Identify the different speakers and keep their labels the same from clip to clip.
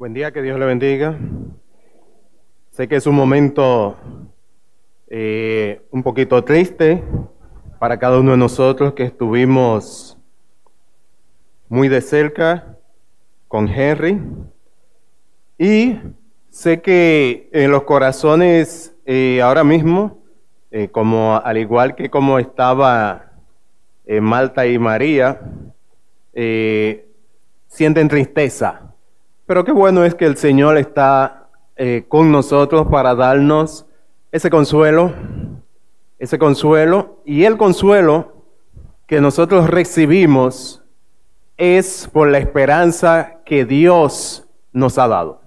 Speaker 1: Buen día, que Dios le bendiga. Sé que es un momento eh, un poquito triste para cada uno de nosotros que estuvimos muy de cerca con Henry. Y sé que en los corazones eh, ahora mismo, eh, como al igual que como estaba Malta y María, sienten tristeza pero qué bueno es que el Señor está eh, con nosotros para darnos ese consuelo, ese consuelo. Y el consuelo que nosotros recibimos es por la esperanza que Dios nos ha dado.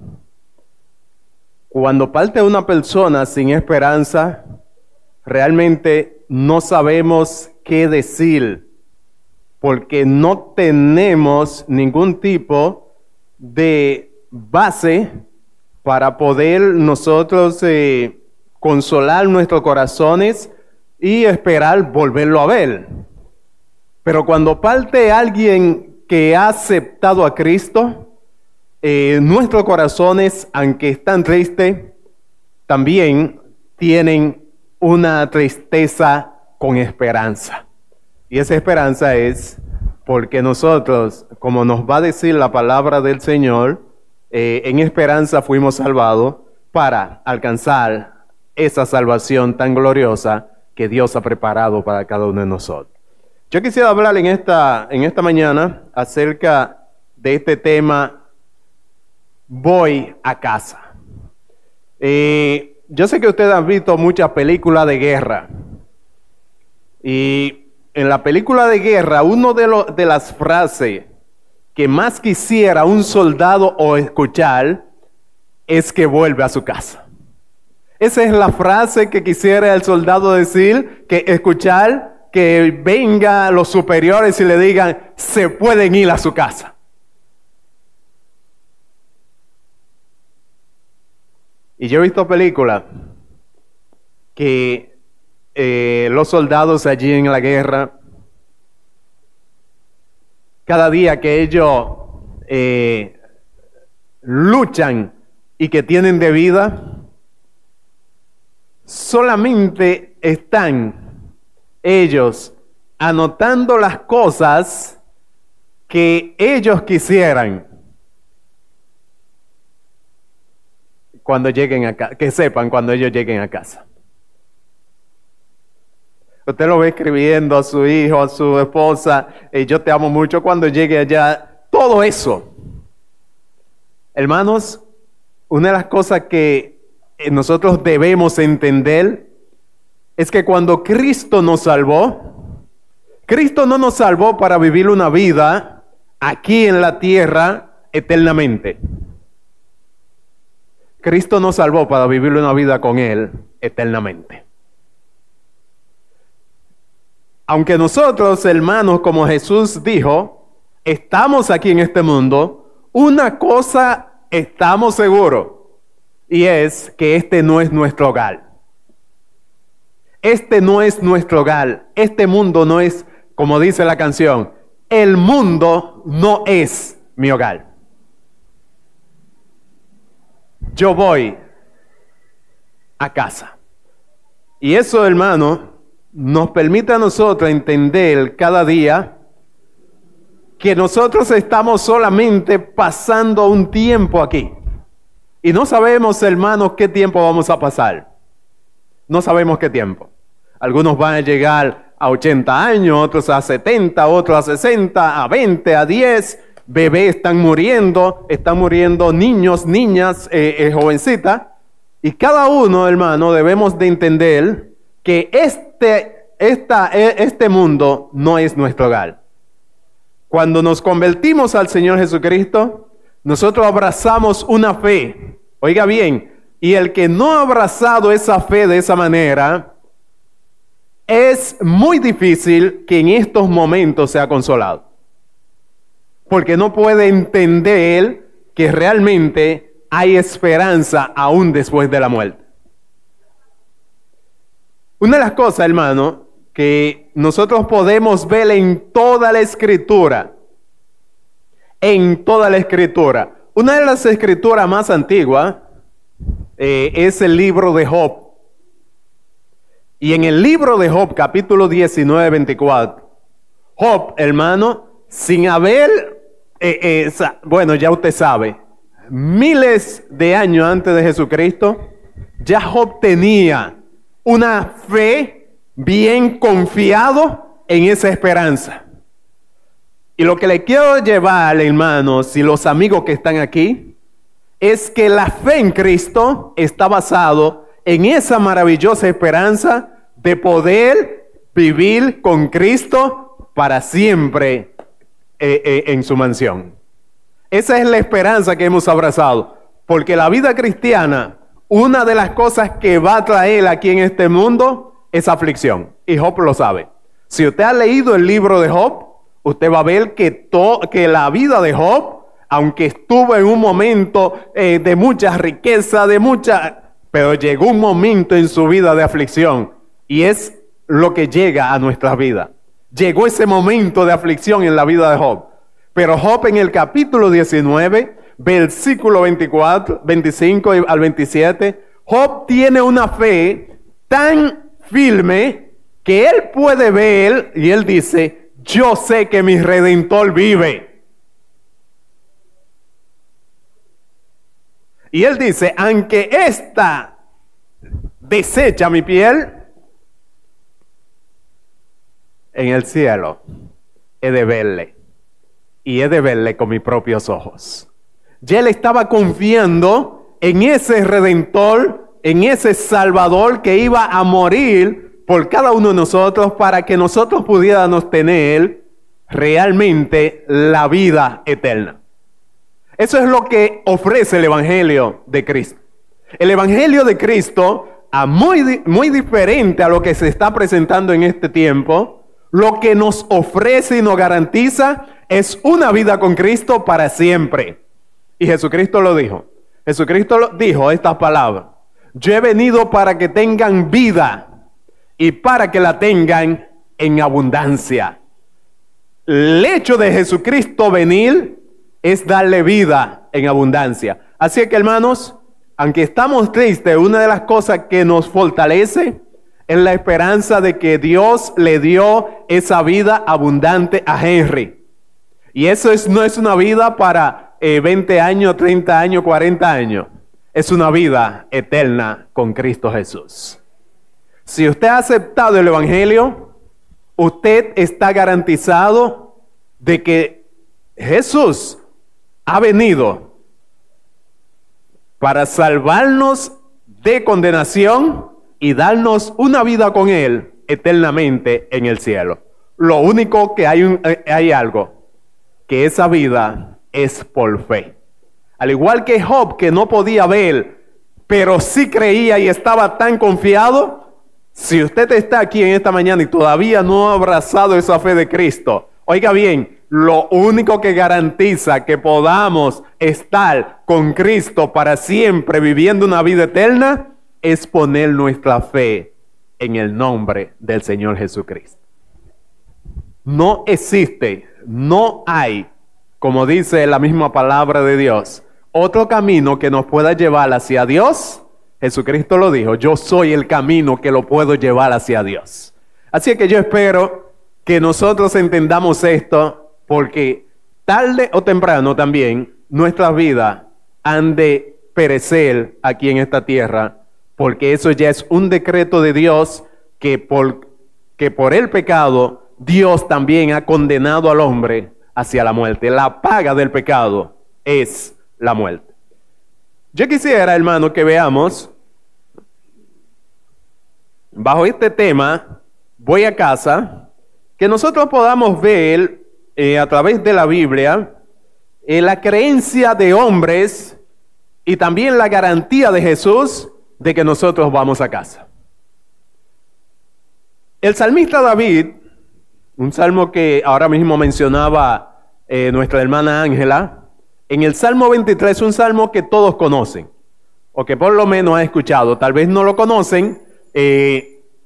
Speaker 1: Cuando parte una persona sin esperanza, realmente no sabemos qué decir, porque no tenemos ningún tipo de base para poder nosotros eh, consolar nuestros corazones y esperar volverlo a ver. Pero cuando parte alguien que ha aceptado a Cristo, eh, nuestros corazones, aunque están tristes, también tienen una tristeza con esperanza. Y esa esperanza es porque nosotros, como nos va a decir la palabra del Señor, eh, en esperanza fuimos salvados para alcanzar esa salvación tan gloriosa que Dios ha preparado para cada uno de nosotros. Yo quisiera hablar en esta, en esta mañana acerca de este tema, voy a casa. Eh, yo sé que ustedes han visto muchas películas de guerra y en la película de guerra, una de, de las frases que más quisiera un soldado o escuchar es que vuelve a su casa. Esa es la frase que quisiera el soldado decir, que escuchar que venga los superiores y le digan, se pueden ir a su casa. Y yo he visto películas que eh, los soldados allí en la guerra, cada día que ellos eh, luchan y que tienen de vida, solamente están ellos anotando las cosas que ellos quisieran cuando lleguen a que sepan cuando ellos lleguen a casa. Usted lo ve escribiendo a su hijo, a su esposa, y yo te amo mucho cuando llegue allá. Todo eso. Hermanos, una de las cosas que eh, nosotros debemos entender es que cuando Cristo nos salvó, Cristo no nos salvó para vivir una vida aquí en la tierra eternamente. Cristo nos salvó para vivir una vida con Él eternamente. Aunque nosotros, hermanos, como Jesús dijo, estamos aquí en este mundo, una cosa estamos seguros, y es que este no es nuestro hogar. Este no es nuestro hogar. Este mundo no es, como dice la canción, el mundo no es mi hogar. Yo voy a casa. Y eso, hermano, nos permite a nosotros entender cada día que nosotros estamos solamente pasando un tiempo aquí. Y no sabemos, hermanos, qué tiempo vamos a pasar. No sabemos qué tiempo. Algunos van a llegar a 80 años, otros a 70, otros a 60, a 20, a 10. Bebés están muriendo, están muriendo niños, niñas, eh, eh, jovencitas. Y cada uno, hermano, debemos de entender que este, esta, e, este mundo no es nuestro hogar. Cuando nos convertimos al Señor Jesucristo, nosotros abrazamos una fe. Oiga bien, y el que no ha abrazado esa fe de esa manera, es muy difícil que en estos momentos sea consolado. Porque no puede entender que realmente hay esperanza aún después de la muerte. Una de las cosas, hermano, que nosotros podemos ver en toda la escritura, en toda la escritura, una de las escrituras más antiguas eh, es el libro de Job. Y en el libro de Job, capítulo 19, 24, Job, hermano, sin haber, eh, eh, bueno, ya usted sabe, miles de años antes de Jesucristo, ya Job tenía una fe bien confiado en esa esperanza. Y lo que le quiero llevar, hermanos y los amigos que están aquí, es que la fe en Cristo está basado en esa maravillosa esperanza de poder vivir con Cristo para siempre eh, eh, en su mansión. Esa es la esperanza que hemos abrazado, porque la vida cristiana una de las cosas que va a traer aquí en este mundo es aflicción. Y Job lo sabe. Si usted ha leído el libro de Job, usted va a ver que, la vida de Job, aunque estuvo en un momento eh, de mucha riqueza, de mucha... Pero llegó un momento en su vida de aflicción. Y es lo que llega a nuestra vida. Llegó ese momento de aflicción en la vida de Job. Pero Job en el capítulo 19 versículo 24, 25 al 27, Job tiene una fe tan firme que él puede ver y él dice, yo sé que mi redentor vive. Y él dice, aunque esta desecha mi piel, en el cielo he de verle. Y he de verle con mis propios ojos ya él estaba confiando en ese redentor, en ese salvador que iba a morir por cada uno de nosotros para que nosotros pudiéramos tener realmente la vida eterna. Eso es lo que ofrece el Evangelio de Cristo. El Evangelio de Cristo, a muy, muy diferente a lo que se está presentando en este tiempo, lo que nos ofrece y nos garantiza es una vida con Cristo para siempre. Y Jesucristo lo dijo. Jesucristo dijo estas palabras. Yo he venido para que tengan vida y para que la tengan en abundancia. El hecho de Jesucristo venir es darle vida en abundancia. Así que hermanos, aunque estamos tristes, una de las cosas que nos fortalece es la esperanza de que Dios le dio esa vida abundante a Henry. Y eso es, no es una vida para 20 eh, años, 30 años, 40 años. Es una vida eterna con Cristo Jesús. Si usted ha aceptado el Evangelio, usted está garantizado de que Jesús ha venido para salvarnos de condenación y darnos una vida con Él eternamente en el cielo. Lo único que hay, eh, hay algo, que esa vida es por fe. Al igual que Job, que no podía ver, pero sí creía y estaba tan confiado, si usted está aquí en esta mañana y todavía no ha abrazado esa fe de Cristo, oiga bien, lo único que garantiza que podamos estar con Cristo para siempre viviendo una vida eterna es poner nuestra fe en el nombre del Señor Jesucristo. No existe, no hay como dice la misma palabra de Dios, otro camino que nos pueda llevar hacia Dios, Jesucristo lo dijo, yo soy el camino que lo puedo llevar hacia Dios. Así que yo espero que nosotros entendamos esto porque tarde o temprano también nuestras vidas han de perecer aquí en esta tierra, porque eso ya es un decreto de Dios que por, que por el pecado Dios también ha condenado al hombre hacia la muerte. La paga del pecado es la muerte. Yo quisiera, hermano, que veamos, bajo este tema, voy a casa, que nosotros podamos ver eh, a través de la Biblia eh, la creencia de hombres y también la garantía de Jesús de que nosotros vamos a casa. El salmista David, un salmo que ahora mismo mencionaba eh, nuestra hermana Ángela, en el Salmo 23, un salmo que todos conocen, o que por lo menos han escuchado, tal vez no lo conocen,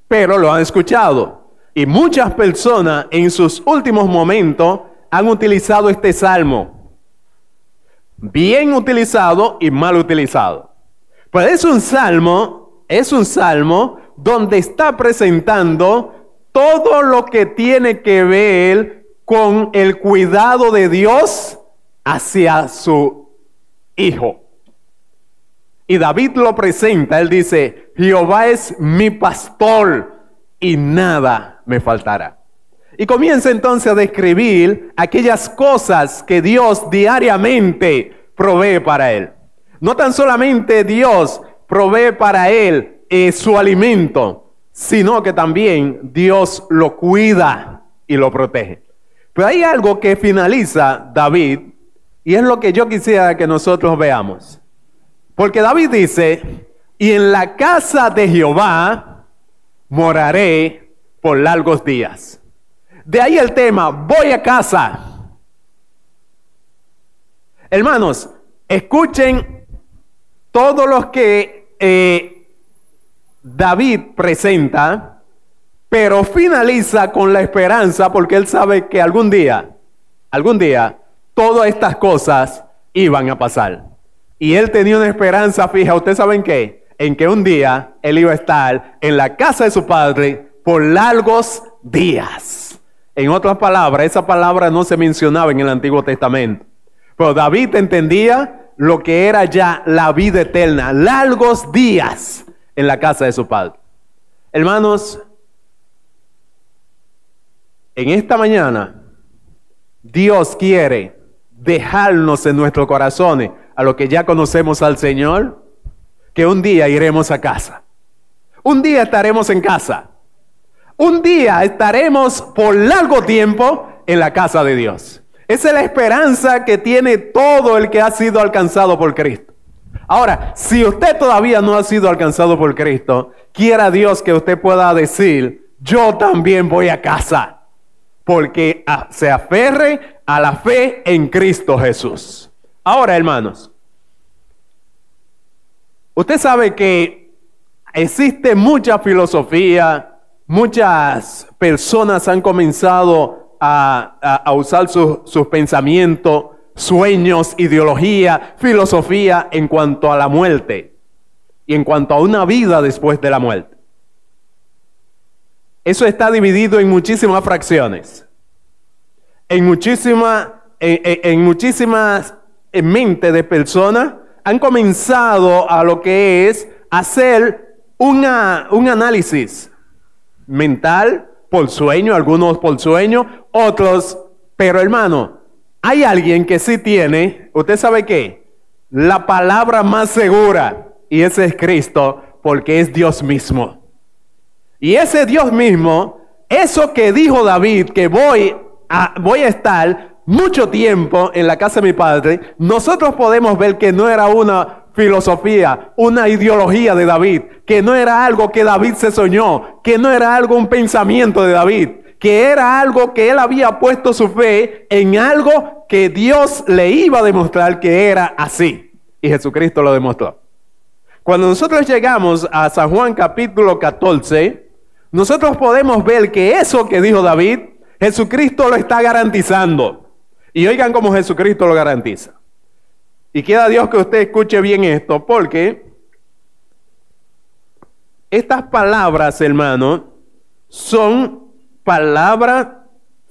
Speaker 1: pero lo han escuchado. Y muchas personas en sus últimos momentos han utilizado este salmo. Bien utilizado y mal utilizado. Pues es un salmo, es un salmo donde está presentando todo lo que tiene que ver con el cuidado de Dios hacia su hijo. Y David lo presenta, él dice, Jehová es mi pastor y nada me faltará. Y comienza entonces a describir aquellas cosas que Dios diariamente provee para él. No tan solamente Dios provee para él eh, su alimento, sino que también Dios lo cuida y lo protege. Pero hay algo que finaliza David y es lo que yo quisiera que nosotros veamos. Porque David dice, y en la casa de Jehová moraré por largos días. De ahí el tema, voy a casa. Hermanos, escuchen todos los que eh, David presenta, pero finaliza con la esperanza porque él sabe que algún día, algún día, todas estas cosas iban a pasar. Y él tenía una esperanza fija, ¿ustedes saben qué? en que un día él iba a estar en la casa de su padre por largos días. En otras palabras, esa palabra no se mencionaba en el Antiguo Testamento. Pero David entendía lo que era ya la vida eterna, largos días en la casa de su padre. Hermanos, en esta mañana Dios quiere dejarnos en nuestros corazones a lo que ya conocemos al Señor que un día iremos a casa. Un día estaremos en casa. Un día estaremos por largo tiempo en la casa de Dios. Esa es la esperanza que tiene todo el que ha sido alcanzado por Cristo. Ahora, si usted todavía no ha sido alcanzado por Cristo, quiera Dios que usted pueda decir, yo también voy a casa, porque se aferre a la fe en Cristo Jesús. Ahora, hermanos, Usted sabe que existe mucha filosofía, muchas personas han comenzado a, usar sus pensamientos, sueños, ideología, filosofía en cuanto a la muerte y en cuanto a una vida después de la muerte. Eso está dividido en muchísimas fracciones, en, muchísima, en muchísimas mentes de personas han comenzado a lo que es hacer un análisis mental por sueño, algunos por sueño, otros, pero hermano, hay alguien que sí tiene, usted sabe qué, la palabra más segura, y ese es Cristo, porque es Dios mismo. Y ese Dios mismo, eso que dijo David, que voy a, voy a estar, mucho tiempo en la casa de mi padre, nosotros podemos ver que no era una filosofía, una ideología de David, que no era algo que David se soñó, que no era algo un pensamiento de David, que era algo que él había puesto su fe en algo que Dios le iba a demostrar que era así. Y Jesucristo lo demostró. Cuando nosotros llegamos a San Juan capítulo 14, nosotros podemos ver que eso que dijo David, Jesucristo lo está garantizando. Y oigan cómo Jesucristo lo garantiza. Y queda Dios que usted escuche bien esto, porque estas palabras, hermano, son palabras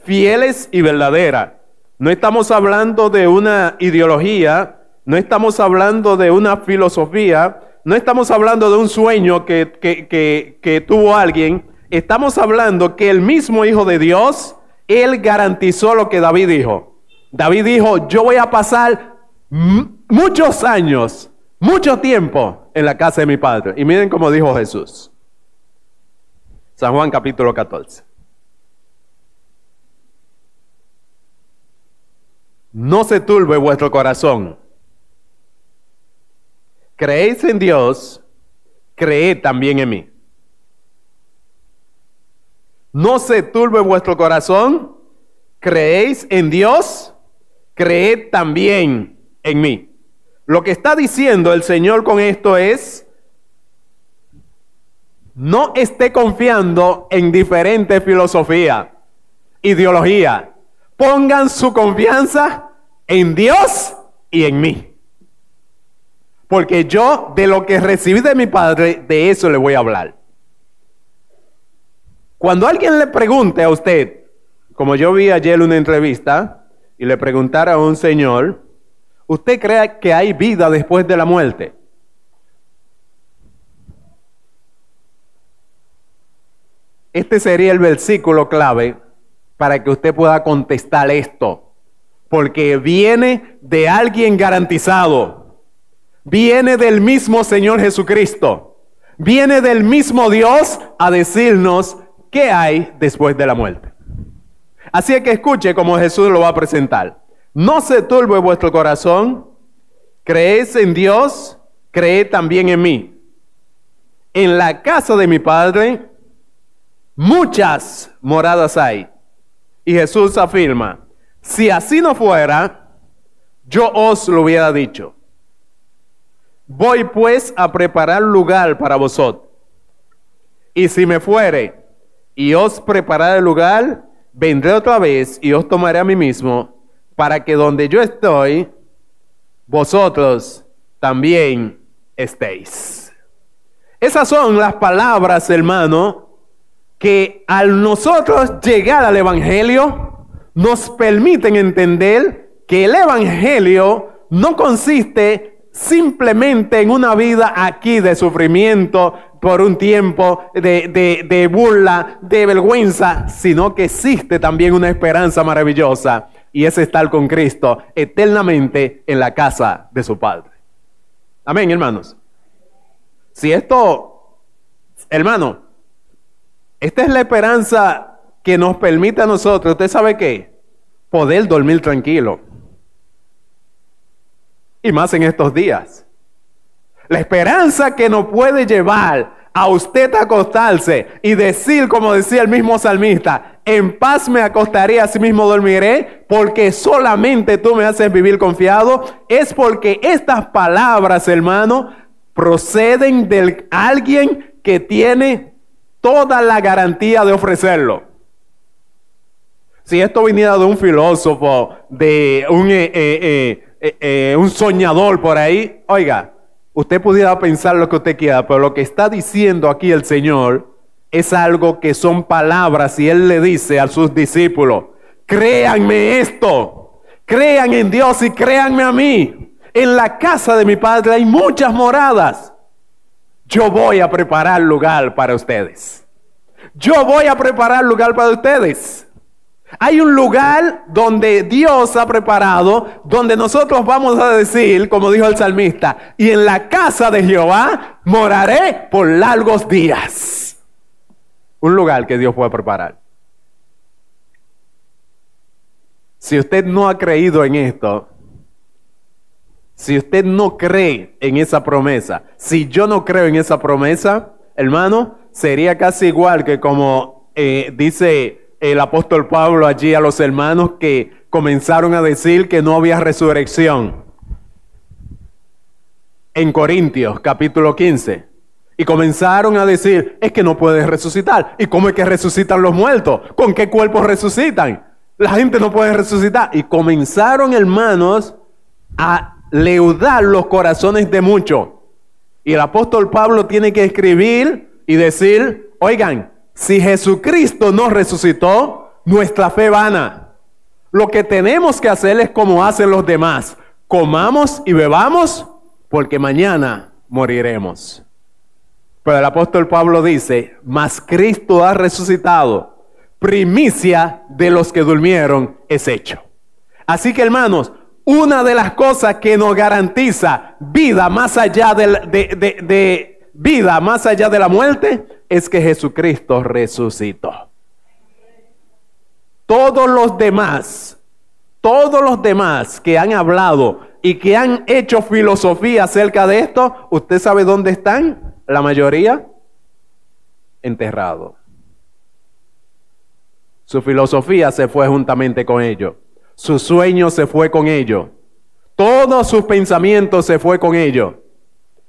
Speaker 1: fieles y verdaderas. No estamos hablando de una ideología, no estamos hablando de una filosofía, no estamos hablando de un sueño que, que, que tuvo alguien. Estamos hablando que el mismo Hijo de Dios, Él garantizó lo que David dijo. David dijo, yo voy a pasar muchos años, mucho tiempo en la casa de mi padre. Y miren cómo dijo Jesús. San Juan capítulo 14. No se turbe vuestro corazón. Creéis en Dios, creed también en mí. No se turbe vuestro corazón, creéis en Dios, creed también en mí. Lo que está diciendo el Señor con esto es, no esté confiando en diferentes filosofías, ideología. Pongan su confianza en Dios y en mí. Porque yo de lo que recibí de mi padre, de eso le voy a hablar. Cuando alguien le pregunte a usted, como yo vi ayer una entrevista, y le preguntara a un señor, ¿usted cree que hay vida después de la muerte? Este sería el versículo clave para que usted pueda contestar esto, porque viene de alguien garantizado, viene del mismo Señor Jesucristo, viene del mismo Dios a decirnos qué hay después de la muerte. Así que escuche como Jesús lo va a presentar. No se turbe vuestro corazón, creéis en Dios, creed también en mí. En la casa de mi Padre muchas moradas hay. Y Jesús afirma, si así no fuera, yo os lo hubiera dicho. Voy pues a preparar lugar para vosotros. Y si me fuere y os preparar el lugar, vendré otra vez y os tomaré a mí mismo, para que donde yo estoy, vosotros también estéis. Esas son las palabras, hermano, que al nosotros llegar al Evangelio, nos permiten entender que el Evangelio no consiste simplemente en una vida aquí de sufrimiento, por un tiempo de, burla, de vergüenza, sino que existe también una esperanza maravillosa y es estar con Cristo eternamente en la casa de su Padre. Amén, hermanos. Si esto, hermano, esta es la esperanza que nos permite a nosotros, ¿usted sabe qué? Poder dormir tranquilo. Y más en estos días. La esperanza que nos puede llevar a usted acostarse y decir, como decía el mismo salmista, en paz me acostaré, así mismo dormiré, porque solamente tú me haces vivir confiado, es porque estas palabras, hermano, proceden de alguien que tiene toda la garantía de ofrecerlo. Si esto viniera de un filósofo, de un, eh, eh, eh, un soñador por ahí, oiga, Usted pudiera pensar lo que usted quiera, pero lo que está diciendo aquí el Señor es algo que son palabras y Él le dice a sus discípulos, créanme esto, crean en Dios y créanme a mí. En la casa de mi Padre hay muchas moradas. Yo voy a preparar lugar para ustedes. Yo voy a preparar lugar para ustedes. Hay un lugar donde Dios ha preparado, donde nosotros vamos a decir, como dijo el salmista, y en la casa de Jehová moraré por largos días. Un lugar que Dios puede preparar. Si usted no ha creído en esto, si usted no cree en esa promesa, si yo no creo en esa promesa, hermano, sería casi igual que como eh, dice el apóstol Pablo allí a los hermanos que comenzaron a decir que no había resurrección. En Corintios capítulo 15. Y comenzaron a decir, es que no puedes resucitar. ¿Y cómo es que resucitan los muertos? ¿Con qué cuerpos resucitan? La gente no puede resucitar. Y comenzaron, hermanos, a leudar los corazones de muchos. Y el apóstol Pablo tiene que escribir y decir, oigan, si Jesucristo no resucitó, nuestra fe vana. Lo que tenemos que hacer es como hacen los demás. Comamos y bebamos porque mañana moriremos. Pero el apóstol Pablo dice, mas Cristo ha resucitado, primicia de los que durmieron es hecho. Así que hermanos, una de las cosas que nos garantiza vida más allá de, de, de vida más allá de la muerte es que Jesucristo resucitó. Todos los demás Todos los demás que han hablado y que han hecho filosofía acerca de esto, ¿usted sabe dónde están? La mayoría enterrados. Su filosofía se fue juntamente con ellos. Su sueño se fue con ellos. Todos sus pensamientos se fue con ellos.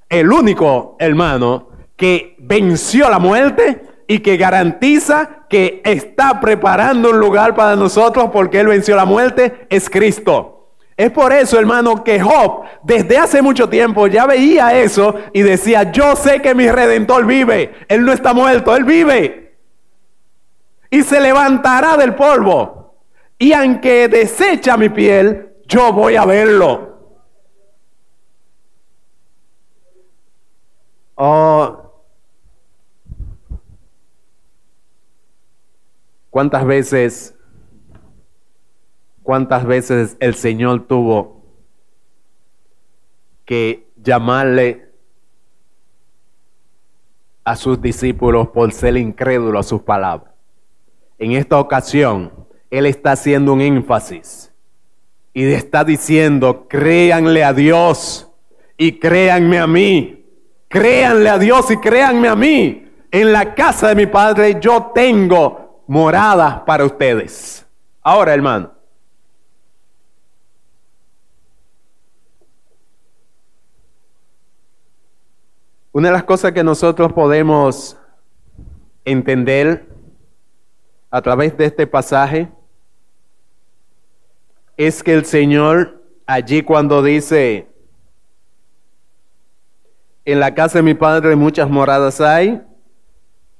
Speaker 1: El único hermano que venció la muerte y que garantiza que está preparando un lugar para nosotros porque Él venció la muerte es Cristo. Es por eso, hermano, que Job desde hace mucho tiempo ya veía eso y decía, yo sé que mi redentor vive, Él no está muerto, Él vive y se levantará del polvo. Y aunque desecha mi piel, yo voy a verlo. Oh, ¿Cuántas veces, cuántas veces el Señor tuvo que llamarle a sus discípulos por ser incrédulo a sus palabras? En esta ocasión, Él está haciendo un énfasis y está diciendo, créanle a Dios y créanme a mí. Créanle a Dios y créanme a mí. En la casa de mi Padre yo tengo morada para ustedes. Ahora, hermano. Una de las cosas que nosotros podemos entender a través de este pasaje es que el Señor allí cuando dice, en la casa de mi Padre muchas moradas hay,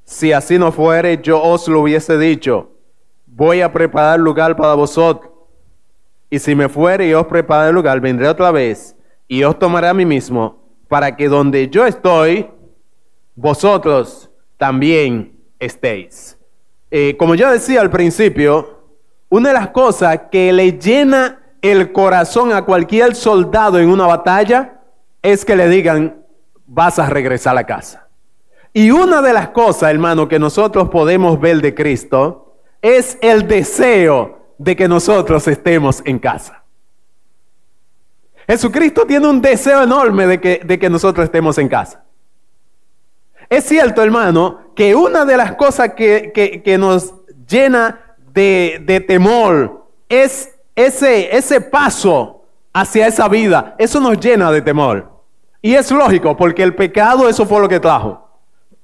Speaker 1: si así no fuere, yo os lo hubiese dicho, voy a preparar lugar para vosotros. Y si me fuere y os prepare el lugar, vendré otra vez y os tomaré a mí mismo, para que donde yo estoy, vosotros también estéis. Eh, como ya decía al principio, una de las cosas que le llena el corazón a cualquier soldado en una batalla es que le digan, vas a regresar a casa. Y una de las cosas, hermano, que nosotros podemos ver de Cristo es el deseo de que nosotros estemos en casa. Jesucristo tiene un deseo enorme de que, de que nosotros estemos en casa. Es cierto, hermano, que una de las cosas que, nos llena de, temor es ese, ese paso hacia esa vida. Eso nos llena de temor. Y es lógico, porque el pecado, eso fue lo que trajo.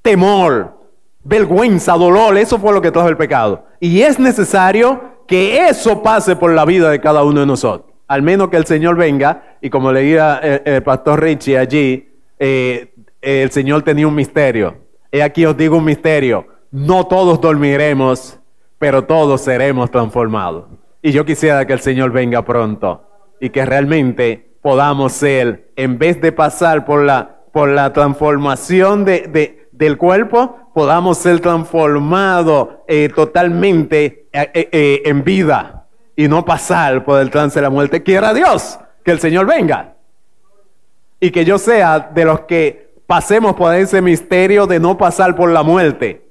Speaker 1: Temor, vergüenza, dolor, eso fue lo que trajo el pecado. Y es necesario que eso pase por la vida de cada uno de nosotros. Al menos que el Señor venga, y como leía el, el pastor Richie allí, eh, el Señor tenía un misterio. He aquí os digo un misterio. No todos dormiremos, pero todos seremos transformados. Y yo quisiera que el Señor venga pronto y que realmente podamos ser, en vez de pasar por la, por la transformación de, del cuerpo, podamos ser transformados eh, totalmente eh, eh, en vida y no pasar por el trance de la muerte. Quiera Dios que el Señor venga y que yo sea de los que pasemos por ese misterio de no pasar por la muerte.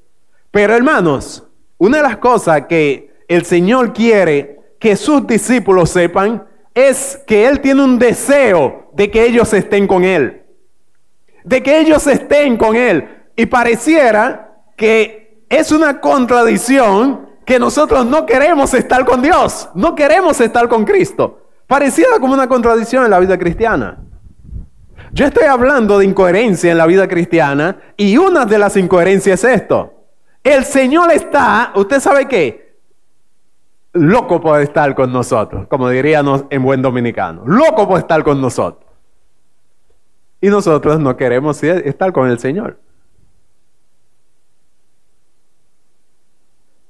Speaker 1: Pero hermanos, una de las cosas que el Señor quiere que sus discípulos sepan es que Él tiene un deseo de que ellos estén con Él. De que ellos estén con Él. Y pareciera que es una contradicción que nosotros no queremos estar con Dios, no queremos estar con Cristo. Pareciera como una contradicción en la vida cristiana. Yo estoy hablando de incoherencia en la vida cristiana y una de las incoherencias es esto. El Señor está, ¿usted sabe qué? Loco por estar con nosotros, como diríamos en buen dominicano. Loco por estar con nosotros. Y nosotros no queremos estar con el Señor.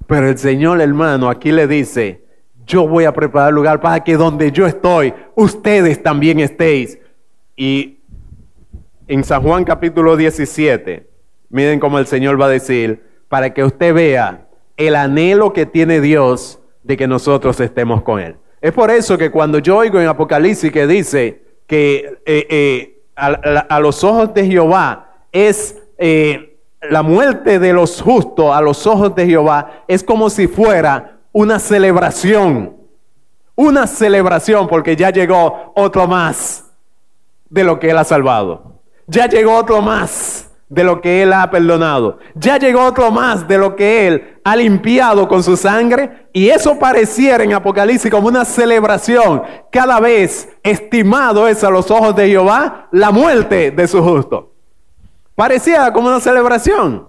Speaker 1: Pero el Señor, hermano, aquí le dice, yo voy a preparar lugar para que donde yo estoy, ustedes también estéis. Y en San Juan capítulo 17, miren cómo el Señor va a decir, para que usted vea el anhelo que tiene Dios de que nosotros estemos con Él. Es por eso que cuando yo oigo en Apocalipsis que dice que eh, eh, a, los ojos de Jehová es eh, la muerte de los justos, a los ojos de Jehová, es como si fuera una celebración, una celebración porque ya llegó otro más de lo que Él ha salvado. Ya llegó otro más de lo que Él ha perdonado. Ya llegó otro más de lo que Él ha limpiado con su sangre. Y eso pareciera en Apocalipsis como una celebración. Cada vez estimado es a los ojos de Jehová la muerte de su justo. Parecía como una celebración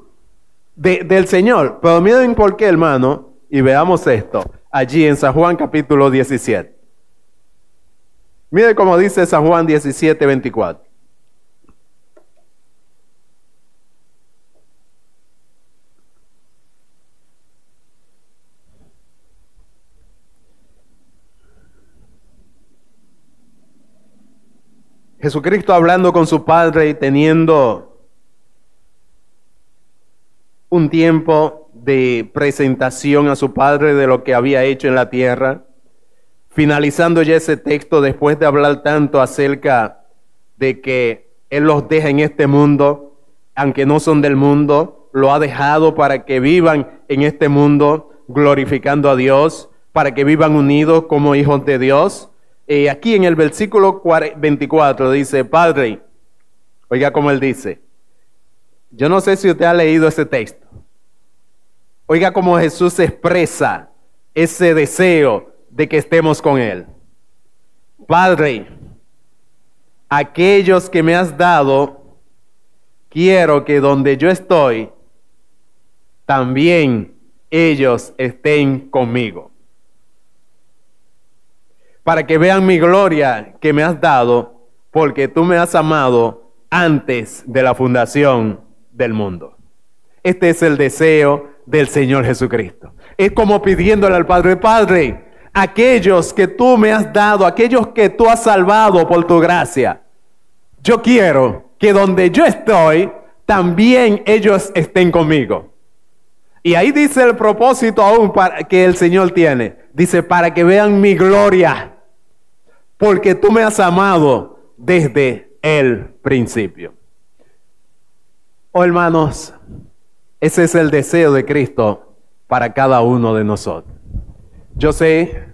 Speaker 1: del Señor. Pero miren por qué, hermano, y veamos esto allí en San Juan capítulo 17. Mire cómo dice San Juan 17, 24. Jesucristo hablando con su Padre y teniendo un tiempo de presentación a su Padre de lo que había hecho en la tierra, finalizando ya ese texto después de hablar tanto acerca de que Él los deja en este mundo, aunque no son del mundo, lo ha dejado para que vivan en este mundo glorificando a Dios, para que vivan unidos como hijos de Dios eh, aquí en el versículo 24 dice, Padre, oiga como él dice, yo no sé si usted ha leído ese texto. Oiga cómo Jesús expresa ese deseo de que estemos con Él. Padre, aquellos que me has dado, quiero que donde yo estoy, también ellos estén conmigo para que vean mi gloria que me has dado, porque tú me has amado antes de la fundación del mundo. Este es el deseo del Señor Jesucristo. Es como pidiéndole al Padre, Padre, aquellos que tú me has dado, aquellos que tú has salvado por tu gracia, yo quiero que donde yo estoy, también ellos estén conmigo. Y ahí dice el propósito aún que el Señor tiene. Dice, para que vean mi gloria porque tú me has amado desde el principio. Oh hermanos, ese es el deseo de Cristo para cada uno de nosotros. Yo sé,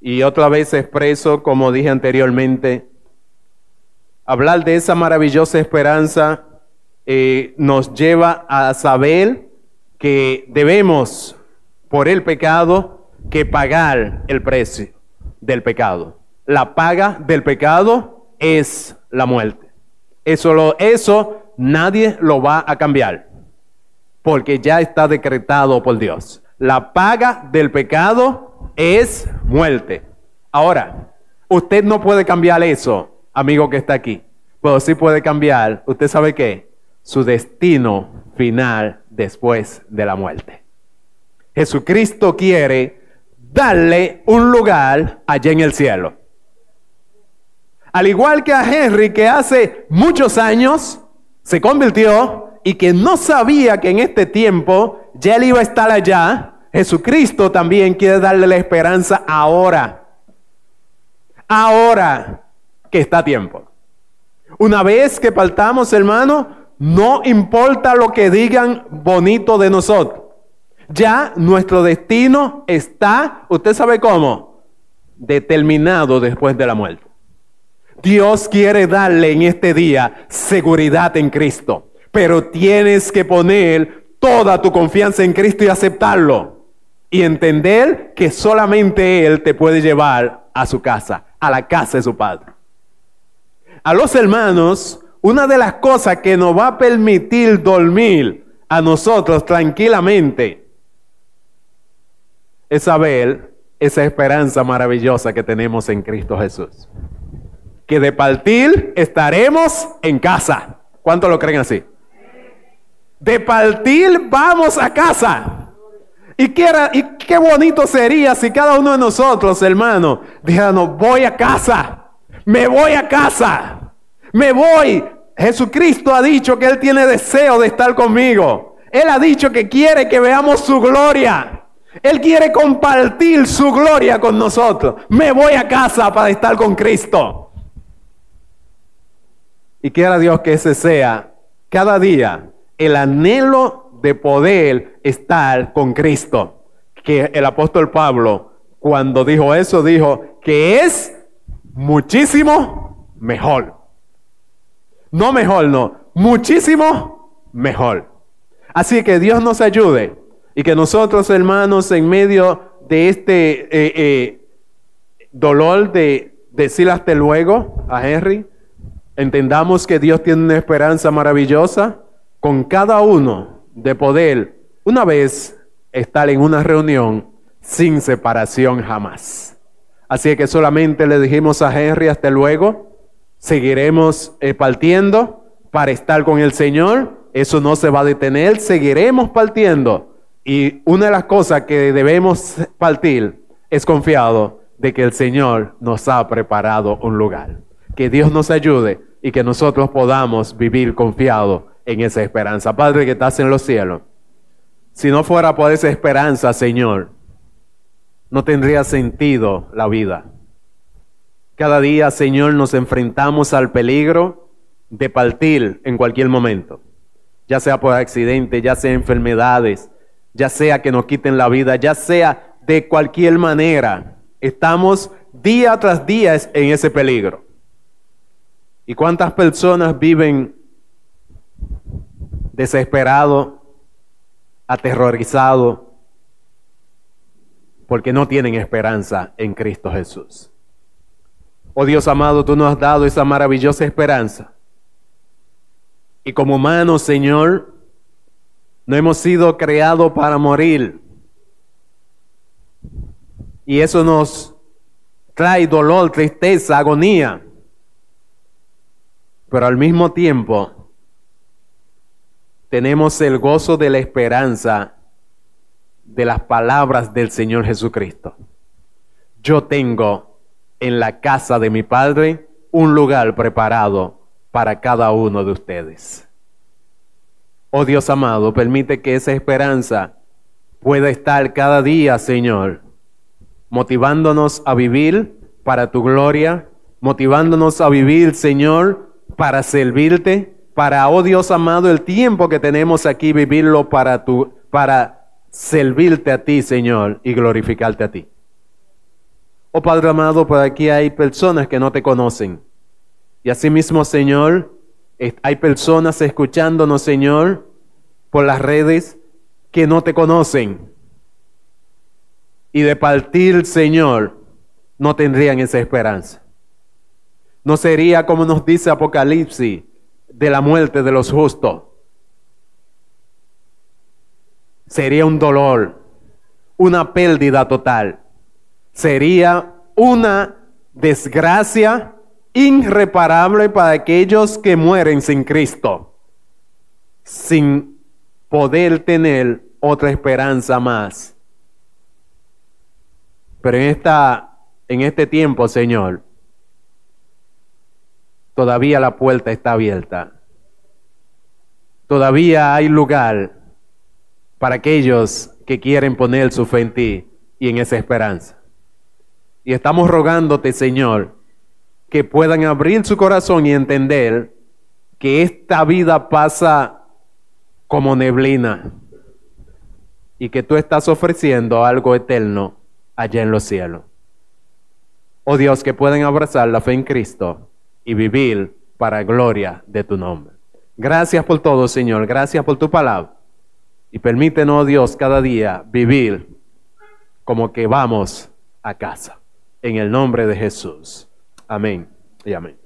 Speaker 1: y otra vez expreso, como dije anteriormente, hablar de esa maravillosa esperanza eh, nos lleva a saber que debemos, por el pecado, que pagar el precio del pecado la paga del pecado es la muerte. Eso, lo, eso nadie lo va a cambiar, porque ya está decretado por Dios. La paga del pecado es muerte. Ahora, usted no puede cambiar eso, amigo que está aquí, pero sí puede cambiar, ¿usted sabe qué? Su destino final después de la muerte. Jesucristo quiere darle un lugar allá en el cielo. Al igual que a Henry, que hace muchos años se convirtió y que no sabía que en este tiempo ya él iba a estar allá, Jesucristo también quiere darle la esperanza ahora. Ahora que está a tiempo. Una vez que partamos, hermano, no importa lo que digan bonito de nosotros. Ya nuestro destino está, usted sabe cómo, determinado después de la muerte. Dios quiere darle en este día seguridad en Cristo, pero tienes que poner toda tu confianza en Cristo y aceptarlo y entender que solamente Él te puede llevar a su casa, a la casa de su Padre. A los hermanos, una de las cosas que nos va a permitir dormir a nosotros tranquilamente es saber esa esperanza maravillosa que tenemos en Cristo Jesús que de partir estaremos en casa. ¿Cuántos lo creen así? De partir vamos a casa. Y qué, y qué bonito sería si cada uno de nosotros, hermano, dijéramos, voy a casa, me voy a casa, me voy. Jesucristo ha dicho que Él tiene deseo de estar conmigo. Él ha dicho que quiere que veamos su gloria. Él quiere compartir su gloria con nosotros. Me voy a casa para estar con Cristo. Y quiera Dios que ese sea cada día el anhelo de poder estar con Cristo, que el apóstol Pablo cuando dijo eso, dijo que es muchísimo mejor. No mejor, no, muchísimo mejor. Así que Dios nos ayude y que nosotros, hermanos, en medio de este eh, eh, dolor de decir hasta luego a Henry, entendamos que Dios tiene una esperanza maravillosa con cada uno de poder una vez estar en una reunión sin separación jamás. Así que solamente le dijimos a Henry hasta luego, seguiremos eh, partiendo para estar con el Señor, eso no se va a detener, seguiremos partiendo. Y una de las cosas que debemos partir es confiado de que el Señor nos ha preparado un lugar. Que Dios nos ayude y que nosotros podamos vivir confiados en esa esperanza. Padre que estás en los cielos, si no fuera por esa esperanza, Señor, no tendría sentido la vida. Cada día, Señor, nos enfrentamos al peligro de partir en cualquier momento, ya sea por accidente, ya sea enfermedades, ya sea que nos quiten la vida, ya sea de cualquier manera. Estamos día tras día en ese peligro. ¿Y cuántas personas viven desesperados, aterrorizados, porque no tienen esperanza en Cristo Jesús? Oh Dios amado, tú nos has dado esa maravillosa esperanza. Y como humanos, Señor, no hemos sido creados para morir. Y eso nos trae dolor, tristeza, agonía. Pero al mismo tiempo tenemos el gozo de la esperanza de las palabras del Señor Jesucristo. Yo tengo en la casa de mi Padre un lugar preparado para cada uno de ustedes. Oh Dios amado, permite que esa esperanza pueda estar cada día, Señor, motivándonos a vivir para tu gloria, motivándonos a vivir, Señor, para servirte, para, oh Dios amado, el tiempo que tenemos aquí, vivirlo para tu, para servirte a ti, Señor, y glorificarte a ti. Oh Padre amado, por aquí hay personas que no te conocen. Y asimismo, Señor, hay personas escuchándonos, Señor, por las redes que no te conocen. Y de partir, Señor, no tendrían esa esperanza. No sería como nos dice Apocalipsis de la muerte de los justos. Sería un dolor, una pérdida total. Sería una desgracia irreparable para aquellos que mueren sin Cristo, sin poder tener otra esperanza más. Pero en, esta, en este tiempo, Señor, todavía la puerta está abierta. Todavía hay lugar para aquellos que quieren poner su fe en ti y en esa esperanza. Y estamos rogándote, Señor, que puedan abrir su corazón y entender que esta vida pasa como neblina y que tú estás ofreciendo algo eterno allá en los cielos. Oh Dios, que pueden abrazar la fe en Cristo y vivir para gloria de tu nombre. Gracias por todo, Señor. Gracias por tu palabra. Y permítenos, Dios, cada día vivir como que vamos a casa. En el nombre de Jesús. Amén y amén.